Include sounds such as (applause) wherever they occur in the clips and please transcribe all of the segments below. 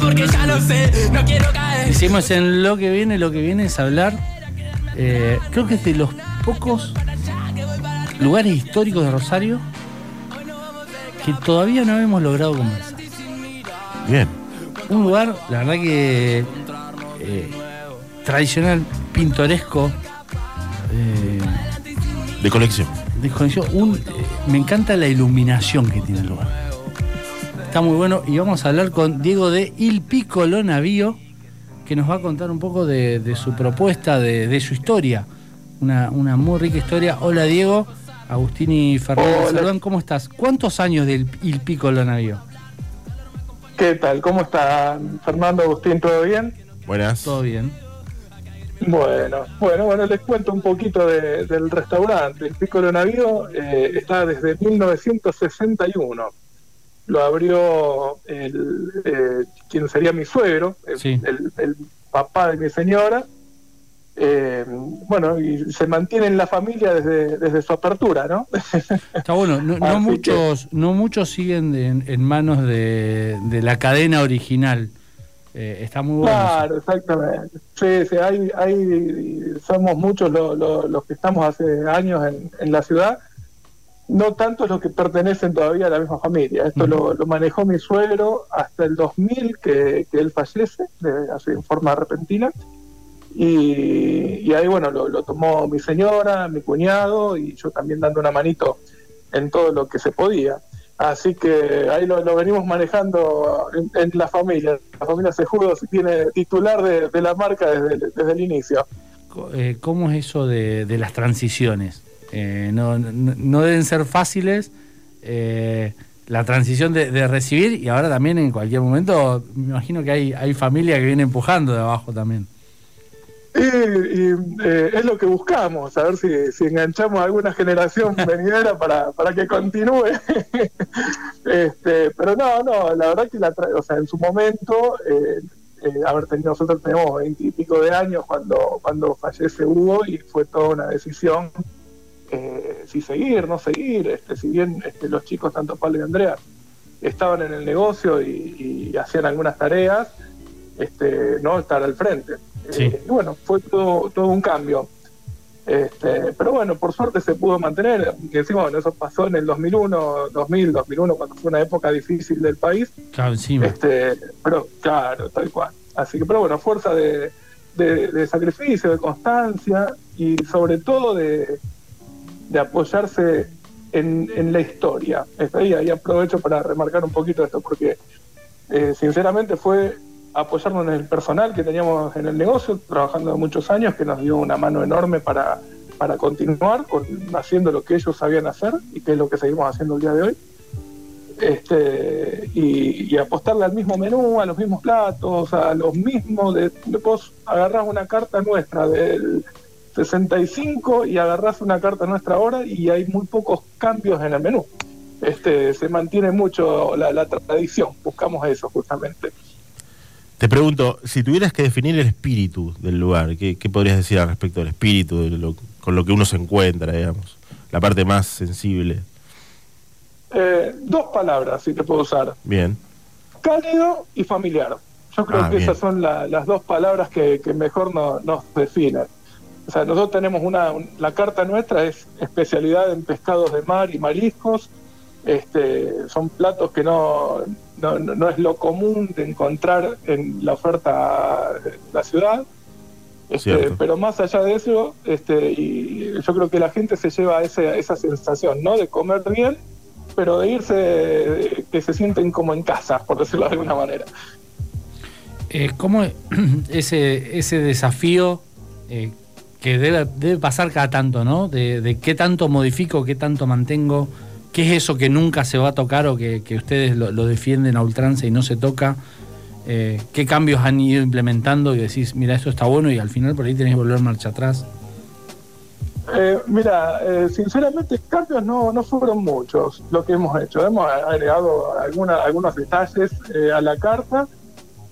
porque ya lo sé, no quiero caer. Hicimos en lo que viene, lo que viene es hablar, eh, creo que es de los pocos lugares históricos de Rosario que todavía no hemos logrado conversar. Bien. Un lugar, la verdad que eh, tradicional, pintoresco, eh, De colección. de conexión. Un, eh, me encanta la iluminación que tiene el lugar. Está muy bueno y vamos a hablar con Diego de Il Piccolo Navío, que nos va a contar un poco de, de su propuesta, de, de su historia. Una, una muy rica historia. Hola Diego, Agustín y saludan. ¿Cómo estás? ¿Cuántos años del Il Piccolo Navío? ¿Qué tal? ¿Cómo está Fernando Agustín? ¿Todo bien? Buenas. Todo bien. Bueno, bueno, bueno, les cuento un poquito de- del restaurante. El Piccolo Navío eh, está desde 1961. Lo abrió el, eh, quien sería mi suegro, el, Sí. el- el papá de mi señora. Eh, bueno, y se mantiene en la familia desde, desde su apertura, ¿no? (laughs) Está bueno. No, no muchos, no muchos siguen de- en, en manos de, de la cadena original. Eh, está muy bueno. eso. Claro, exactamente. Sí, sí, hay, hay, somos muchos lo- lo- los que estamos hace años en, en la ciudad, no tantos los que pertenecen todavía a la misma familia. Esto lo, lo manejó mi suegro hasta el 2000 que, que él fallece, de- así en forma repentina. Y, y ahí, bueno, lo, lo tomó mi señora, mi cuñado y yo también dando una manito en todo lo que se podía. Así que ahí lo, lo venimos manejando en, en la familia. La familia Sejudos tiene titular de, de la marca desde, el- desde el inicio. Eh, ¿Cómo es eso de, de las transiciones? Eh, no, no, no deben ser fáciles eh, la transición de, de recibir y ahora también en cualquier momento me imagino que hay, hay familia que viene empujando de abajo también. Y, y, eh, es lo que buscamos, a ver si, si enganchamos a alguna generación (laughs) venidera para, para que continúe. (laughs) este, pero no, no, la verdad que la tra- o sea, en su momento, eh, eh, haber tenido, nosotros tenemos veintipico de años cuando, cuando fallece Hugo y fue toda una decisión eh, si seguir, no seguir, este, si bien este, los chicos, tanto Pablo y Andrea, estaban en el negocio y, y hacían algunas tareas, este, no estar al frente. Sí. Eh, y bueno, fue todo, todo un cambio. Este, pero bueno, por suerte se pudo mantener, que encima bueno, eso pasó en el 2001, 2000, 2001, cuando fue una época difícil del país, Claro, encima. este, pero claro, tal cual. Así que, pero bueno, fuerza de, de- de sacrificio, de constancia y sobre todo de, de apoyarse en, en la historia. Este, ahí, ahí aprovecho para remarcar un poquito esto, porque eh, sinceramente fue apoyarnos en el personal que teníamos en el negocio, trabajando muchos años, que nos dio una mano enorme para, para continuar con, haciendo lo que ellos sabían hacer y que es lo que seguimos haciendo el día de hoy este y, y apostarle al mismo menú, a los mismos platos, a los mismos. De, vos agarrás una carta nuestra del 65 y agarrás una carta nuestra ahora y hay muy pocos cambios en el menú. Este se mantiene mucho la, la tradición, buscamos eso justamente. Te pregunto, si tuvieras que definir el espíritu del lugar, ¿qué, qué podrías decir al respecto del espíritu, de lo- con lo que uno se encuentra, digamos? La parte más sensible. Eh, dos palabras, si te puedo usar. Bien. cálido y familiar. Yo creo Ah, que bien. esas son la- las dos palabras que, que mejor no- nos definen. O sea, nosotros tenemos una, un- la carta nuestra es especialidad en pescados de mar y mariscos. Este, son platos que no, no, no- es lo común de encontrar en la oferta de la ciudad. Este, pero más allá de eso, este, y yo creo que la gente se lleva ese, esa sensación, ¿no? De comer bien, pero de irse, que se sienten como en casa, por decirlo de alguna manera. Eh, ¿Cómo (clears throat) ese, ese desafío eh, que debe, debe pasar cada tanto, ¿no? De, qué tanto modifico, qué tanto mantengo, qué es eso que nunca se va a tocar o que, ustedes lo, lo defienden a ultranza y no se toca. Eh, ¿Qué cambios han ido implementando y decís, mira, esto está bueno y al final por ahí tenés que volver marcha atrás? Eh, mira, eh, sinceramente cambios no, no fueron muchos lo que hemos hecho. Hemos agregado alguna, algunos detalles eh, a la carta.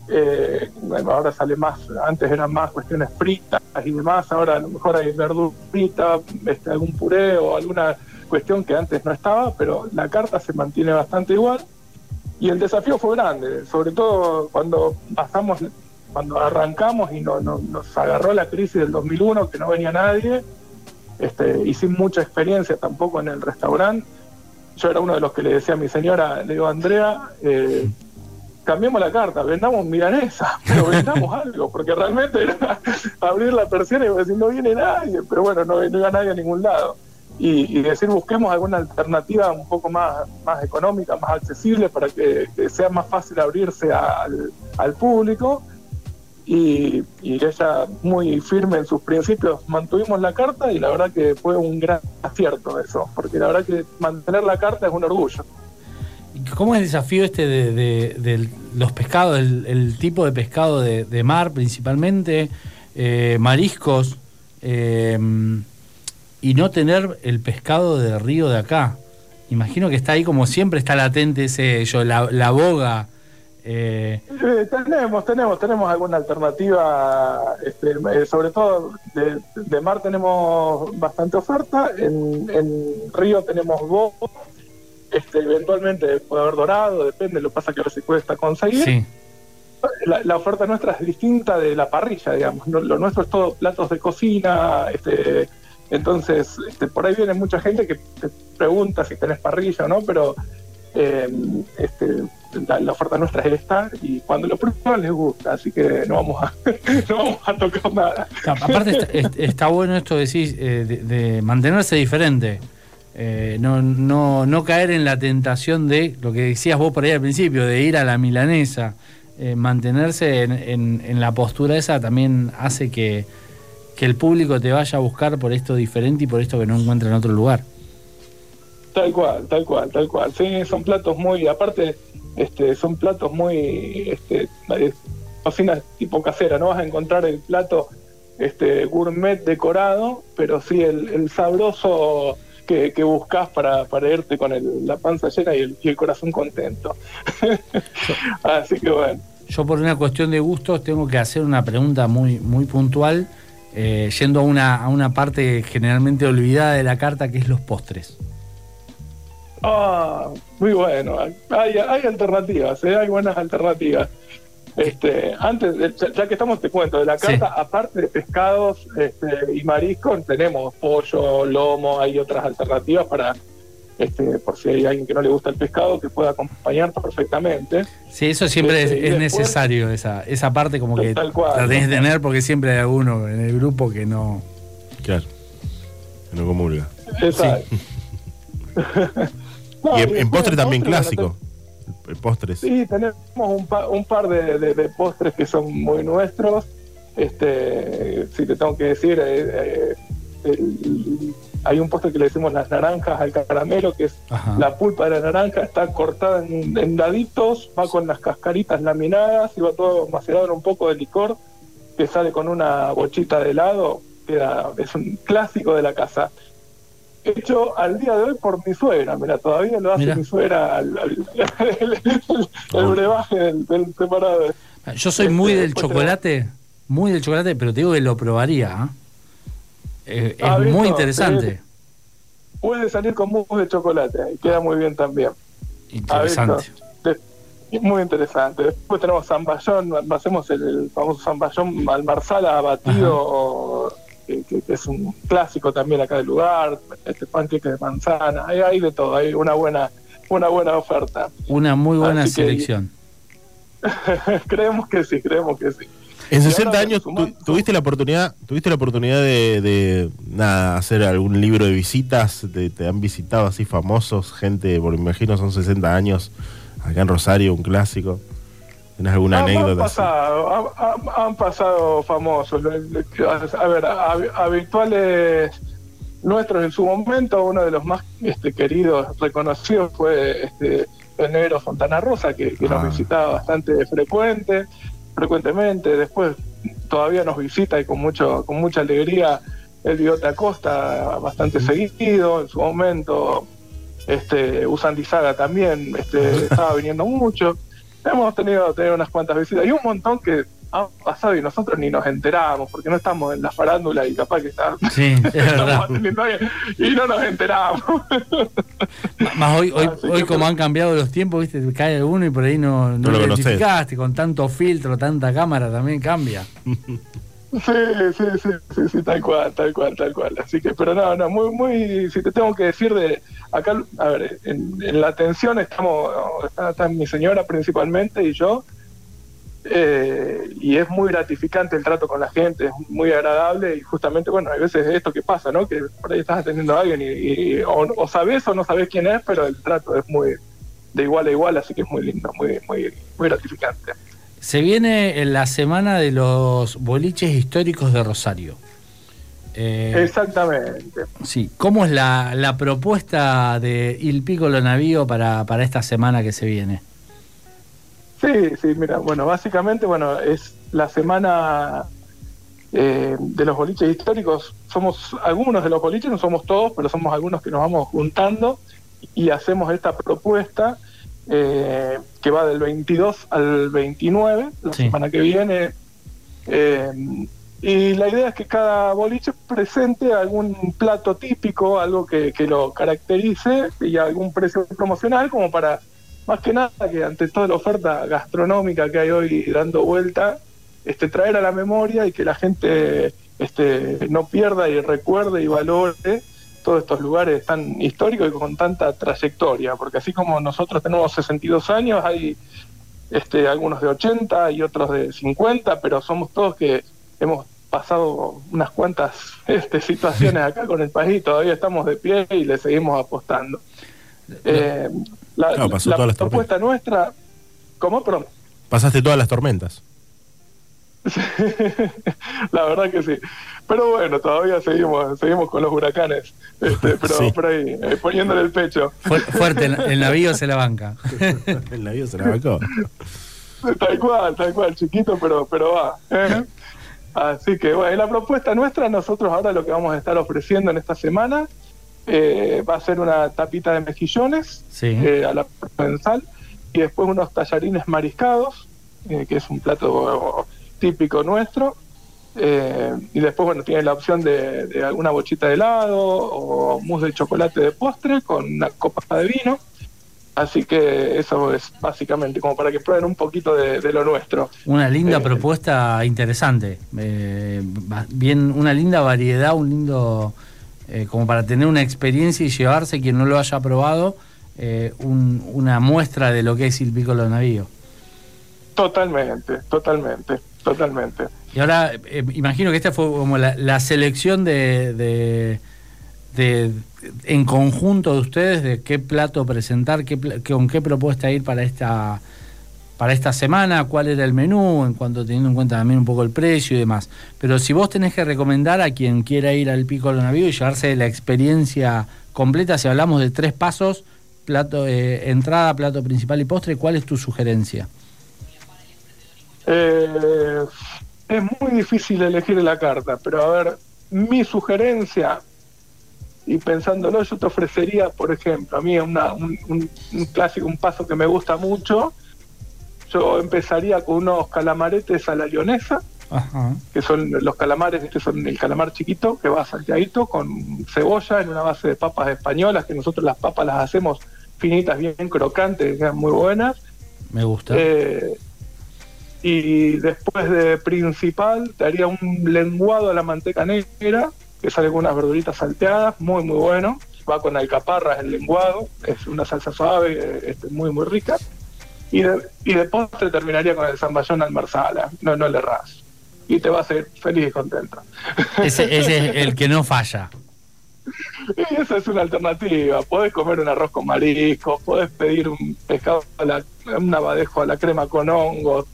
Eh, bueno, ahora sale más, antes eran más cuestiones fritas y demás, ahora a lo mejor hay verdura frita, este, algún puré o alguna cuestión que antes no estaba, pero la carta se mantiene bastante igual. y el desafío fue grande, sobre todo cuando pasamos, cuando arrancamos y no, no- nos agarró la crisis del 2001, que no venía nadie, este, y sin mucha experiencia tampoco en el restaurante. Yo era uno de los que le decía a mi señora, le digo, Andrea, eh, cambiemos la carta, vendamos milanesa, (laughs) pero vendamos algo, porque realmente era (laughs) abrir la persiana y decir, no viene nadie, pero bueno, no, no iba nadie a ningún lado. Y, y decir, busquemos alguna alternativa un poco más, más económica, más accesible, para que, sea más fácil abrirse al, al público. Y, y ella, muy firme en sus principios, mantuvimos la carta y la verdad que fue un gran acierto eso, porque la verdad que mantener la carta es un orgullo. ¿Y ¿Cómo es el desafío este de, los pescados, el, tipo de pescado de, mar principalmente, eh, mariscos, eh, y no tener el pescado de río de acá? Imagino que está ahí como siempre, está latente ese, la, boga. eh, tenemos, tenemos, tenemos alguna alternativa, este, eh, sobre todo de, de mar tenemos bastante oferta, en, en río tenemos vos, este, eventualmente puede haber dorado, depende, lo que pasa que a veces cuesta conseguir. sí. La, la oferta nuestra es distinta de la parrilla, digamos, No- lo nuestro es todo platos de cocina, este, entonces este, por ahí viene mucha gente que te pregunta si tenés parrilla o no, pero eh, este, la, la oferta nuestra es esta y cuando lo prueban les gusta, así que no vamos a, (laughs) no vamos a tocar nada. Aparte está, est- está bueno esto eh, de, de mantenerse diferente. Eh, no, no, no caer en la tentación de lo que decías vos por ahí al principio, de ir a la milanesa. Eh, mantenerse en, en- la postura esa también hace que, que el público te vaya a buscar por esto diferente y por esto que no encuentra en otro lugar. Tal cual, tal cual, tal cual. Sí, son platos muy, aparte, este, son platos muy, este, de cocina tipo casera. No vas a encontrar el plato, este, gourmet decorado, pero sí el sabroso que, que buscas para, para irte con el- la panza llena y el, y el corazón contento. (laughs) Así que bueno. Yo por una cuestión de gustos tengo que hacer una pregunta muy, muy puntual, eh, yendo a una, a una parte generalmente olvidada de la carta, que es los postres. Ah, muy bueno. Hay, hay alternativas, ¿eh? hay buenas alternativas. Este, antes, de- ya, ya que estamos, te cuento, de la Sí. carta, aparte de pescados este, y mariscos, tenemos pollo, lomo, hay otras alternativas para, este, por si hay alguien que no le gusta el pescado, que pueda acompañar perfectamente. Sí, eso siempre es, Sí, y es después- necesario, esa, esa parte como que Tal cual. la tenés que tener porque siempre hay alguno en el grupo que no... Claro. Que no comulga. Exacto. (laughs) No, y en, postre también postre, clásico. El, el postre sí. Tenemos un, pa- un par de, de- de postres que son muy nuestros. Este, si te tengo que decir, eh, eh, el- hay un postre que le decimos las naranjas al caramelo, que es Ajá. la pulpa de la naranja, está cortada en, en daditos, va con las cascaritas laminadas y va todo macerado en un poco de licor, que sale con una bochita de helado, queda, es un clásico de la casa. Hecho al día de hoy por mi suegra, mira, todavía lo hace mi suegra al, al- el, el- el brebaje del, del preparador. Yo soy muy Este, del chocolate, muy del chocolate, pero te digo que lo probaría. ¿ah? Eh, Ah, es ¿visto? muy interesante. Puede salir con mousse de chocolate y queda muy bien también. Interesante. Ah, Muy interesante. Después tenemos zamballón, hacemos el, famoso zamballón al marsala batido, que, que- que es un clásico también acá del lugar, este panqueque de manzana, hay, hay de todo, hay una buena, una buena oferta. Una muy buena Así que- selección. (laughs) creemos que sí, creemos que sí. En Y 60 ahora años tu- tuviste la oportunidad, tuviste la oportunidad de, de, nada, hacer algún libro de visitas, te, te han visitado así famosos, gente, por me imagino son 60 años, acá en Rosario, un clásico. ¿Tenés alguna Ah, Han anécdota? pasado, han, pasado famosos. A ver, hab- habituales nuestros en su momento, uno de los más este, queridos, reconocidos, fue este, el negro Fontana Rosa, que, que Ah. nos visitaba bastante frecuente, frecuentemente. Después todavía nos visita y con mucho con mucha alegría el Bigote Acosta, bastante seguido en su momento. Este, Usandi Saga también este, (laughs) estaba viniendo mucho hemos tenido, tenido unas cuantas visitas y un montón que han pasado y nosotros ni nos enteramos, porque no estamos en la farándula y capaz que está, Sí, es (laughs) verdad. estamos atendiendo a alguien y no nos enteramos. Más hoy, hoy, Así hoy como han cambiado los tiempos, viste, cae alguno y por ahí no, no, No lo identificaste, con tanto filtro, tanta cámara también cambia. (laughs) Sí, sí, sí, sí, sí, tal cual, tal cual, tal cual. Así que, pero no, no, muy, muy, si te tengo que decir de acá, a ver, en, en la atención estamos, está, está mi señora principalmente y yo, eh, y es muy gratificante el trato con la gente, es muy agradable y justamente, bueno, hay veces esto que pasa, ¿no? Que por ahí estás atendiendo a alguien y, o, o sabes o no sabes quién es, pero el trato es muy de igual a igual, así que es muy lindo, muy, muy, muy gratificante. Se viene en la semana de los boliches históricos de Rosario. Eh, Exactamente. sí, ¿cómo es la, la propuesta de Il Piccolo Navío para, para esta semana que se viene? Sí, sí, mira, bueno, básicamente, bueno, es la semana eh, de los boliches históricos. Somos algunos de los boliches, no somos todos, pero somos algunos que nos vamos juntando y hacemos esta propuesta eh, que va del 22 al 29, la Sí. semana que viene. Eh, y la idea es que cada boliche presente algún plato típico, algo que, que lo caracterice y algún precio promocional como para, más que nada, que ante toda la oferta gastronómica que hay hoy dando vuelta, este, traer a la memoria y que la gente este, no pierda y recuerde y valore todos estos lugares tan históricos y con tanta trayectoria, porque así como nosotros tenemos 62 años, hay este, algunos de 80 y otros de 50, pero somos todos que hemos pasado unas cuantas este, situaciones acá con el país, todavía estamos de pie y le seguimos apostando. Eh, la las propuesta nuestra, ¿cómo? Perdón. Pasaste todas las tormentas. (laughs) la verdad que sí. Pero bueno, todavía seguimos seguimos con los huracanes, este, pero Sí. por ahí, eh, poniéndole el pecho. Fu- fuerte, el, navío se la banca. (laughs) El navío se la bancó. Tal cual, tal cual, chiquito, pero, pero va. ¿eh? Así que bueno, y la propuesta nuestra, nosotros ahora lo que vamos a estar ofreciendo en esta semana eh, va a ser una tapita de mejillones Sí. eh, a la provenzal y después unos tallarines mariscados, eh, que es un plato típico nuestro. eh, y después, bueno, tiene la opción de, de alguna bochita de helado o mousse de chocolate de postre con una copa de vino. Así que eso es básicamente como para que prueben un poquito de, de lo nuestro. Una linda Eh, propuesta interesante. eh, bien, una linda variedad, un lindo. eh, como para tener una experiencia y llevarse, quien no lo haya probado, un- una muestra de lo que es el Piccolo Navío. Totalmente, totalmente, totalmente. Y ahora, eh, imagino que esta fue como la, la selección de, de- de- en conjunto de ustedes de qué plato presentar, qué, con qué propuesta ir para esta para esta semana, cuál era el menú, en cuanto teniendo en cuenta también un poco el precio y demás. Pero si vos tenés que recomendar a quien quiera ir al Pico Navío y llevarse la experiencia completa, si hablamos de tres pasos, plato, eh, entrada, plato principal y postre, ¿cuál es tu sugerencia? Eh, es muy difícil elegir la carta, pero a ver, mi sugerencia, y pensándolo, yo te ofrecería, por ejemplo, a mí una- un, un- un clásico, un paso que me gusta mucho, yo empezaría con unos calamaretes a la leonesa, Ajá. que son los calamares, que son el calamar chiquito, que va salteadito con cebolla en una base de papas españolas, que nosotros las papas las hacemos finitas, bien crocantes, que quedan muy buenas. Me gusta. Eh, y después de principal te haría un lenguado a la manteca negra, que sale con unas verduritas salteadas, muy muy bueno. Va con alcaparras el lenguado, es una salsa suave, este, muy muy rica. Y de, y de postre terminaría con el zamballón al marsala, no, no le errás. Y te vas a ir feliz y contento. Ese, ese es el que no falla. (laughs) Y esa es una alternativa. Podés comer un arroz con marisco, podés pedir un pescado, a la, un abadejo a la crema con hongos,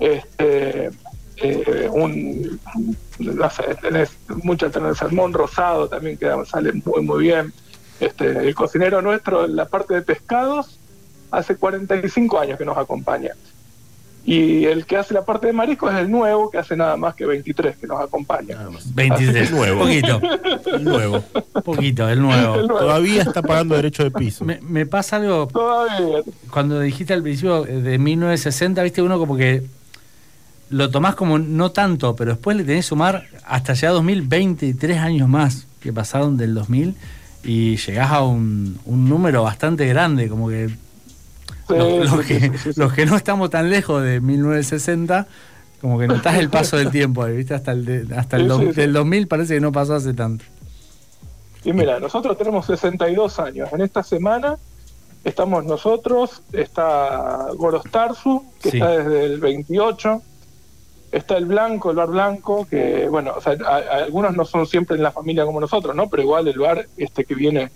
este, eh, un, no sé, tenés mucha. Salmón rosado también queda, sale muy, muy bien. Este, el cocinero nuestro en la parte de pescados hace 45 años que nos acompaña. Y el que hace la parte de marisco es el nuevo, que hace nada más que 23 que nos acompaña. Nada más. 23. Nuevo. Poquito, El (laughs) nuevo. poquito, el nuevo. El nuevo. Todavía está pagando derecho de piso. Me, me pasa algo Todavía. cuando dijiste al principio eh, de 1960, viste uno como que lo tomás como no tanto, pero después le tenés que sumar hasta ya 2023 años más que pasaron del 2000 y llegás a un, un número bastante grande, como que los, que, los que no estamos tan lejos de 1960, como que notás el paso del tiempo, ¿viste? Hasta el, hasta el del 2000 parece que no pasó hace tanto. Y mira, nosotros tenemos 62 años. En esta semana estamos nosotros, está Gorostarzu, que está desde el 28, está el Blanco, el Bar Blanco, que bueno, o sea, algunos no son siempre en la familia como nosotros, ¿no? Pero igual el bar este que viene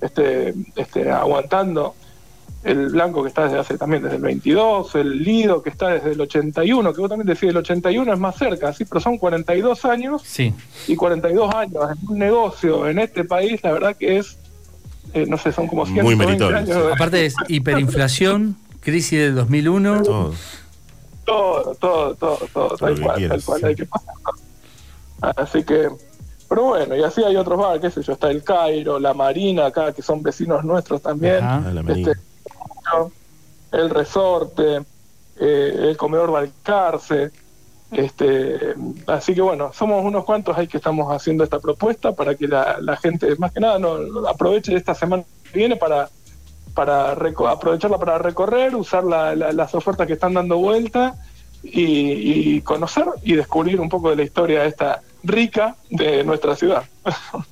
este, este, aguantando el Blanco que está desde hace también desde el 22, el Lido que está desde el 81, que vos también decís el 81 es más cerca, sí, pero son 42 años sí. y 42 años en un negocio en este país, la verdad que es, eh, no sé, son como 120 años. Aparte es hiperinflación, crisis del 2001. Todo, todo, todo, todo, todo tal cual, tal cual, hay que pasar. Así que... Pero bueno, y así hay otros bares, qué sé yo, está el Cairo, la Marina acá, que son vecinos nuestros también. Este, el resorte, eh, el comedor Balcarce. Este, así que bueno, somos unos cuantos ahí que estamos haciendo esta propuesta para que la, gente, más que nada, no, aproveche esta semana que viene para, para aprovecharla para recorrer, usar las ofertas que están dando vuelta y, conocer y descubrir un poco de la historia esta rica de nuestra ciudad. (laughs)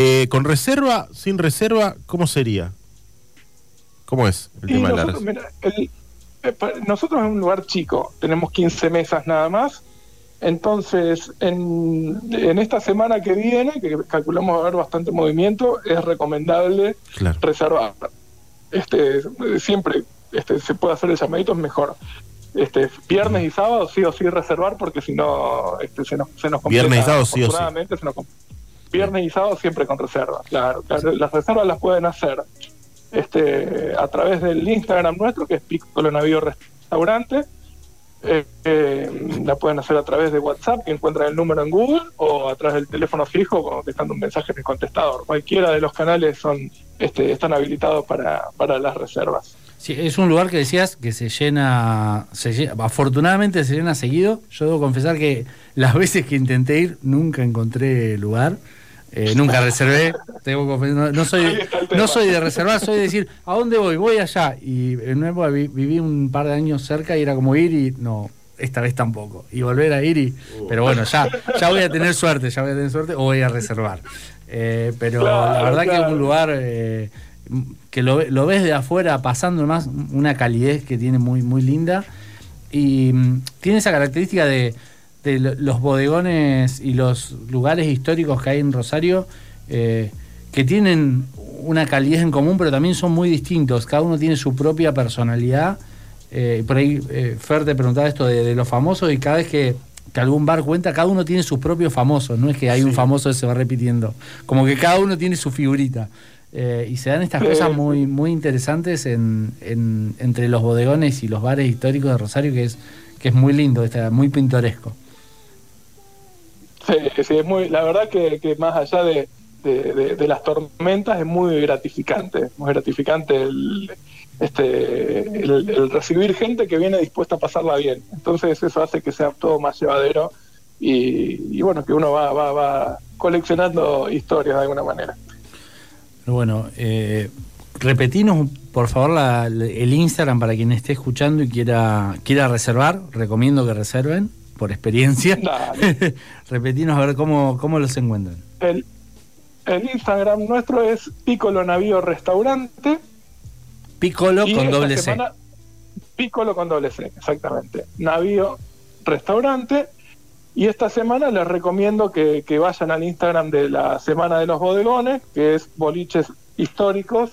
Eh, ¿Con reserva, sin reserva, cómo sería? ¿Cómo es el tema nosotros, de la eh, nosotros en un lugar chico, tenemos 15 mesas nada más. Entonces, en, esta semana que viene, que calculamos haber bastante movimiento, es recomendable reservar. Este, siempre este, se puede hacer el llamadito, es mejor. Este, viernes y sábado sí o sí reservar, porque si no este, se, nos, se nos. Viernes y sábado sí o sí. viernes y sábado siempre con reserva, claro. Las reservas las pueden hacer este, a través del Instagram nuestro, que es Piccolo Navío Restaurante. Eh, eh, la pueden hacer a través de WhatsApp, que encuentran el número en Google, o a través del teléfono fijo, dejando un mensaje en el contestador. Cualquiera de los canales son este, están habilitados para, para las reservas. Sí, es un lugar que decías que se llena, se afortunadamente se llena seguido. Yo debo confesar que las veces que intenté ir nunca encontré lugar. Eh, nunca reservé, tengo no, soy, no soy de reservar, soy de decir, ¿a dónde voy? Voy allá. Y en nuevo viví un par de años cerca y era como ir y no, esta vez tampoco. Y volver a ir y. Pero bueno, ya, ya voy a tener suerte, ya voy a tener suerte o voy a reservar. Eh, pero la verdad que es un lugar eh, que lo, lo, ves de afuera pasando más, una calidez que tiene muy, muy linda. Y mm, tiene esa característica de de los bodegones y los lugares históricos que hay en Rosario, eh, que tienen una calidez en común, pero también son muy distintos. Cada uno tiene su propia personalidad. Eh, por ahí eh, Fer te preguntaba esto de, los famosos y cada vez que, algún bar cuenta, cada uno tiene su propio famoso. No es que hay un famoso que se va repitiendo. Como que cada uno tiene su figurita. y se dan estas cosas muy, muy interesantes en, entre los bodegones y los bares históricos de Rosario, que es, que es muy lindo, está muy pintoresco. Sí, sí, es muy, la verdad que, más allá de, las tormentas es muy gratificante, muy gratificante el, este, el, recibir gente que viene dispuesta a pasarla bien. Entonces eso hace que sea todo más llevadero y, bueno, que uno va, va, va coleccionando historias de alguna manera. Bueno, eh, repetinos por favor el Instagram para quien esté escuchando y quiera, quiera reservar, recomiendo que reserven por experiencia. (laughs) Repetinos a ver cómo, cómo los encuentran. El, el Instagram nuestro es Piccolo Navío Restaurante. Piccolo con doble C. Piccolo con doble C, exactamente. Navío Restaurante. Y esta semana les recomiendo que, que, vayan al Instagram de la Semana de los Bodegones, que es Boliches Históricos,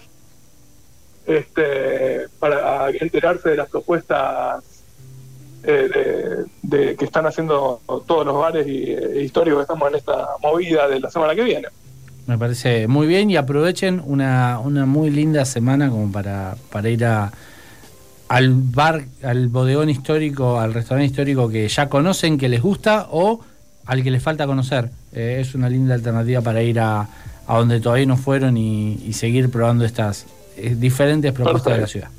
este, para enterarse de las propuestas eh, de, que están haciendo todos los bares y, eh, históricos que estamos en esta movida de la semana que viene. Me parece muy bien y aprovechen una, una muy linda semana como para, para ir a, al bar, al bodegón histórico, al restaurante histórico que ya conocen, que les gusta o al que les falta conocer. Eh, es una linda alternativa para ir a, a donde todavía no fueron y, seguir probando estas diferentes propuestas de la ciudad.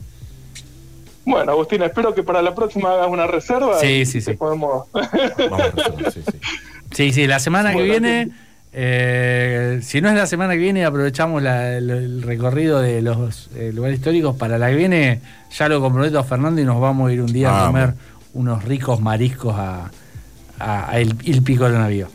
Bueno, Agustín, espero que para la próxima hagas una reserva. Sí, y sí, sí. Podemos... Vamos sí, sí. Sí, sí, la semana que viene, eh, si no es la semana que viene, aprovechamos la- el, el recorrido de los eh, lugares históricos. Para la que viene, ya lo comprometo a Fernando y nos vamos a ir un día a comer unos ricos mariscos a, a- a el, Il Pico del Navío.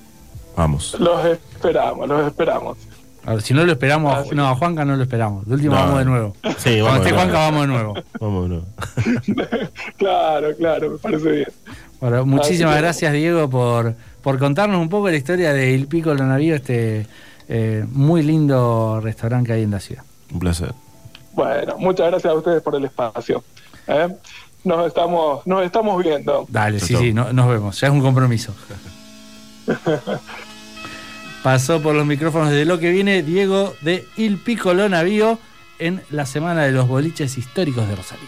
Vamos. los esperamos, los esperamos. A ver, si no lo esperamos, a- Ah, no, a Juanca no lo esperamos. De último No. vamos de nuevo. Sí, Cuando vamos. esté de Juanca, vamos de nuevo. Vamos de nuevo. (laughs) Claro, claro, me parece bien. Bueno, muchísimas Así gracias, Diego, por, por contarnos un poco la historia de Il Pico del Navío, este eh, muy lindo restaurante que hay en la ciudad. Un placer. Bueno, muchas gracias a ustedes por el espacio. ¿eh? Nos estamos, nos estamos viendo. Dale, Chau, sí, sí, no- nos vemos. Ya es un compromiso. (laughs) Pasó por los micrófonos de lo que viene Diego de Il Piccolo Navío en la semana de los boliches históricos de Rosario.